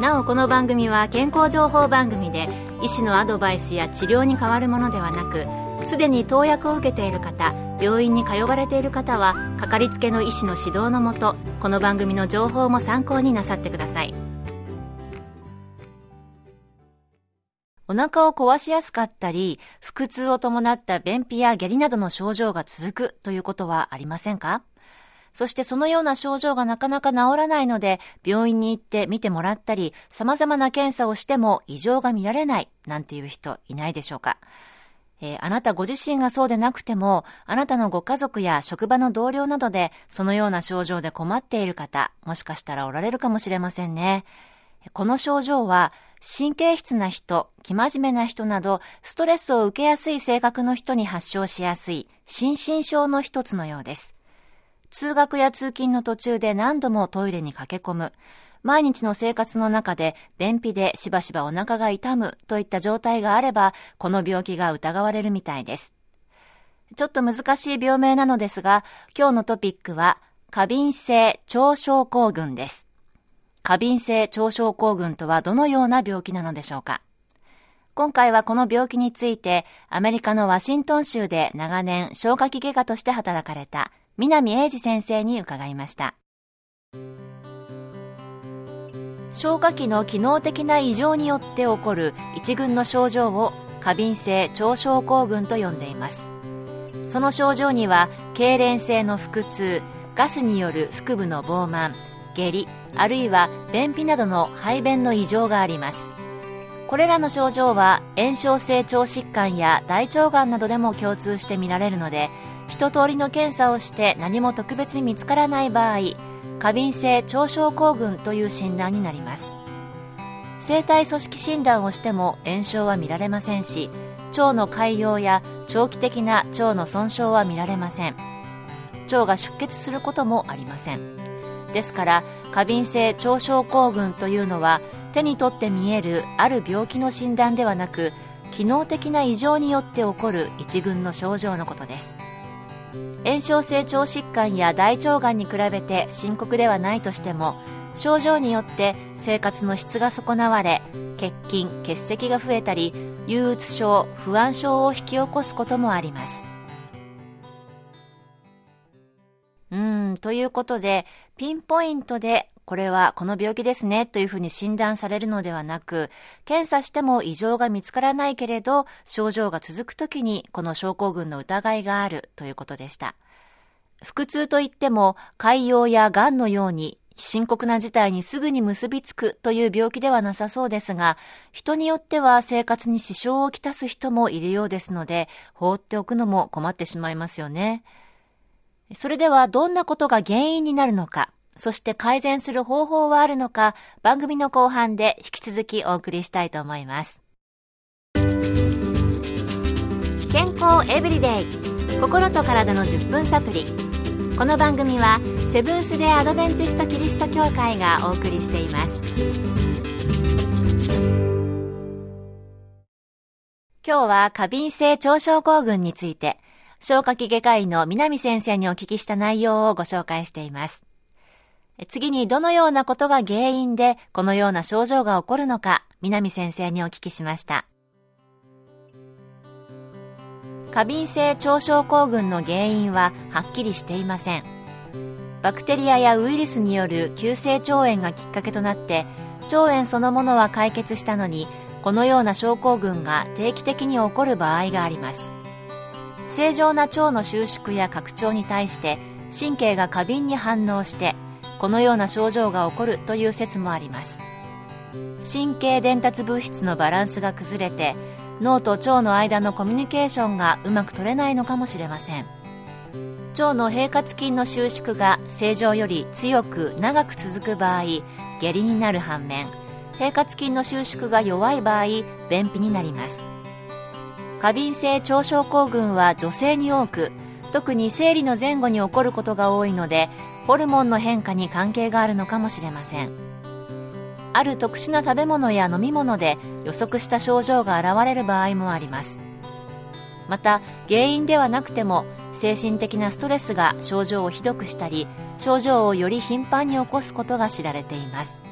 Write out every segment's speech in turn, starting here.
なおこの番組は健康情報番組で医師のアドバイスや治療に変わるものではなくすでに投薬を受けている方病院に通われている方はかかりつけの医師の指導のもとこの番組の情報も参考になさってください。お腹を壊しやすかったり腹痛を伴った便秘や下痢などの症状が続くということはありませんか？そしてそのような症状がなかなか治らないので、病院に行って見てもらったり、様々な検査をしても異常が見られないなんていう人いないでしょうか。えー、あなたご自身がそうでなくても、あなたのご家族や職場の同僚などで、そのような症状で困っている方、もしかしたらおられるかもしれませんね。この症状は、神経質な人、生真面目な人など、ストレスを受けやすい性格の人に発症しやすい、心身症の一つのようです。通学や通勤の途中で何度もトイレに駆け込む、毎日の生活の中で便秘でしばしばお腹が痛むといった状態があれば、この病気が疑われるみたいです。ちょっと難しい病名なのですが、今日のトピックは、過敏性腸症候群です。過敏性腸症候群とはどのような病気なのでしょうか今回はこの病気について、アメリカのワシントン州で長年消化器外科として働かれた南英二先生に伺いました。消化器の機能的な異常によって起こる一群の症状を過敏性腸症候群と呼んでいます。その症状には痙攣性の腹痛ガスによる腹部の膨満下痢あるいは便秘などの排便の異常があります。これらの症状は炎症性腸疾患や大腸がんなどでも共通して見られるので一通りの検査をして何も特別に見つからない場合過敏性腸症候群という診断になります。生体組織診断をしても炎症は見られませんし腸の潰瘍や長期的な腸の損傷は見られません。腸が出血することもありません。ですから過敏性腸症候群というのは手に取って見えるある病気の診断ではなく機能的な異常によって起こる一群の症状のことです。炎症性腸疾患や大腸がんに比べて深刻ではないとしても症状によって生活の質が損なわれ欠勤欠席が増えたり憂鬱症不安症を引き起こすこともあります。うんということでピンポイントでこれはこの病気ですねというふうに診断されるのではなく、検査しても異常が見つからないけれど、症状が続くときにこの症候群の疑いがあるということでした。腹痛といっても、潰瘍や癌のように深刻な事態にすぐに結びつくという病気ではなさそうですが、人によっては生活に支障をきたす人もいるようですので、放っておくのも困ってしまいますよね。それではどんなことが原因になるのか、そして改善する方法はあるのか、番組の後半で引き続きお送りしたいと思います。健康エブリデイ心と体の10分サプリ。この番組はセブンス・デ・アドベンチスト・キリスト教会がお送りしています。今日は過敏性腸症候群について消化器外科医の南先生にお聞きした内容をご紹介しています。次にどのようなことが原因でこのような症状が起こるのか、南先生にお聞きしました。過敏性腸症候群の原因ははっきりしていません。バクテリアやウイルスによる急性腸炎がきっかけとなって、腸炎そのものは解決したのに、このような症候群が定期的に起こる場合があります。正常な腸の収縮や拡張に対して神経が過敏に反応してこのような症状が起こるという説もあります。神経伝達物質のバランスが崩れて脳と腸の間のコミュニケーションがうまく取れないのかもしれません。腸の平滑筋の収縮が正常より強く長く続く場合下痢になる反面平滑筋の収縮が弱い場合便秘になります。過敏性腸症候群は女性に多く特に生理の前後に起こることが多いのでホルモンの変化に関係があるのかもしれません。ある特殊な食べ物や飲み物で予測した症状が現れる場合もあります。また原因ではなくても精神的なストレスが症状をひどくしたり症状をより頻繁に起こすことが知られています。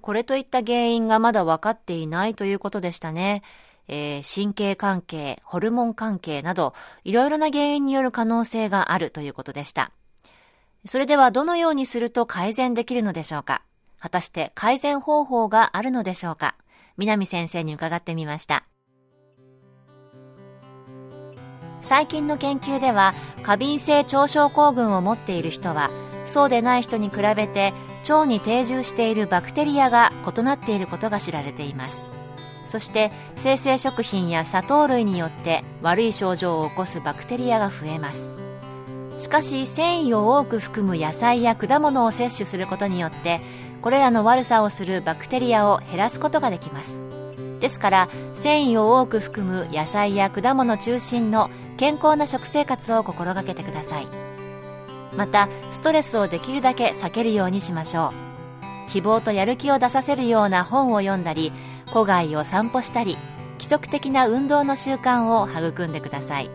これといった原因がまだ分かっていないということでしたね。えー、神経関係、ホルモン関係など、いろいろな原因による可能性があるということでした。それではどのようにすると改善できるのでしょうか？果たして改善方法があるのでしょうか？南先生に伺ってみました。最近の研究では過敏性腸症候群を持っている人はそうでない人に比べて腸に定住しているバクテリアが異なっていることが知られていますそして生成食品や砂糖類によって悪い症状を起こすバクテリアが増えます。しかし繊維を多く含む野菜や果物を摂取することによってこれらの悪さをするバクテリアを減らすことができます。ですから繊維を多く含む野菜や果物中心の健康な食生活を心がけてください。またストレスをできるだけ避けるようにしましょう。希望とやる気を出させるような本を読んだり戸外を散歩したり規則的な運動の習慣を育んでください。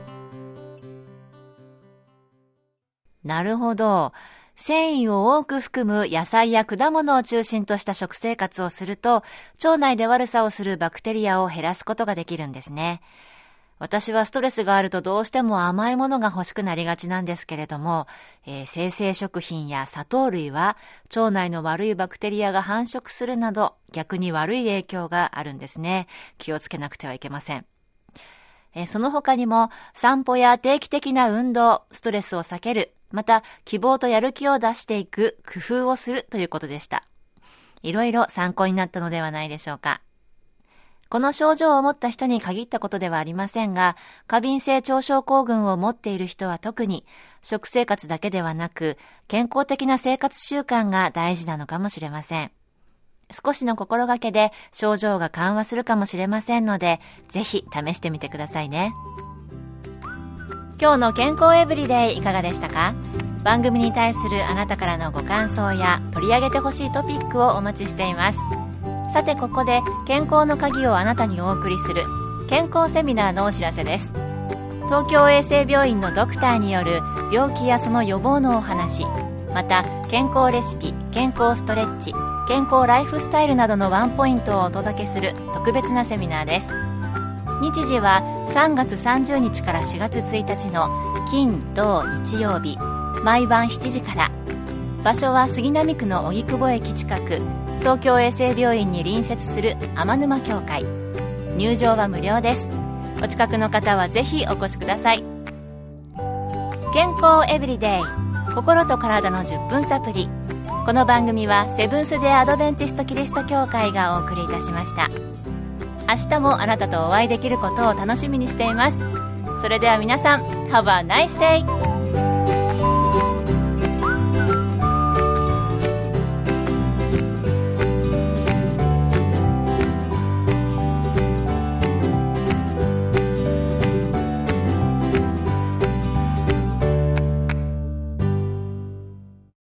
なるほど。繊維を多く含む野菜や果物を中心とした食生活をすると腸内で悪さをするバクテリアを減らすことができるんですね。私はストレスがあるとどうしても甘いものが欲しくなりがちなんですけれども、えー、生成食品や砂糖類は腸内の悪いバクテリアが繁殖するなど逆に悪い影響があるんですね。気をつけなくてはいけません。えー、その他にも散歩や定期的な運動、ストレスを避ける、また希望とやる気を出していく工夫をするということでした。いろいろ参考になったのではないでしょうか。この症状を持った人に限ったことではありませんが、過敏性腸症候群を持っている人は特に、食生活だけではなく、健康的な生活習慣が大事なのかもしれません。少しの心がけで症状が緩和するかもしれませんので、ぜひ試してみてくださいね。今日の健康エブリデイいかがでしたか？番組に対するあなたからのご感想や取り上げてほしいトピックをお待ちしています。さてここで健康の鍵をあなたにお送りする健康セミナーのお知らせです。東京衛生病院のドクターによる病気やその予防のお話また健康レシピ健康ストレッチ健康ライフスタイルなどのワンポイントをお届けする特別なセミナーです。日時は3月30日から4月1日の金土日曜日毎晩7時から。場所は杉並区の荻窪駅近く東京衛生病院に隣接する天沼協会。入場は無料です。お近くの方はぜひお越しください。健康エブリデイ。心と体の10分サプリ。この番組はセブンス・デ・アドベンチスト・キリスト教会がお送りいたしました。明日もあなたとお会いできることを楽しみにしています。それでは皆さん Have a nice day!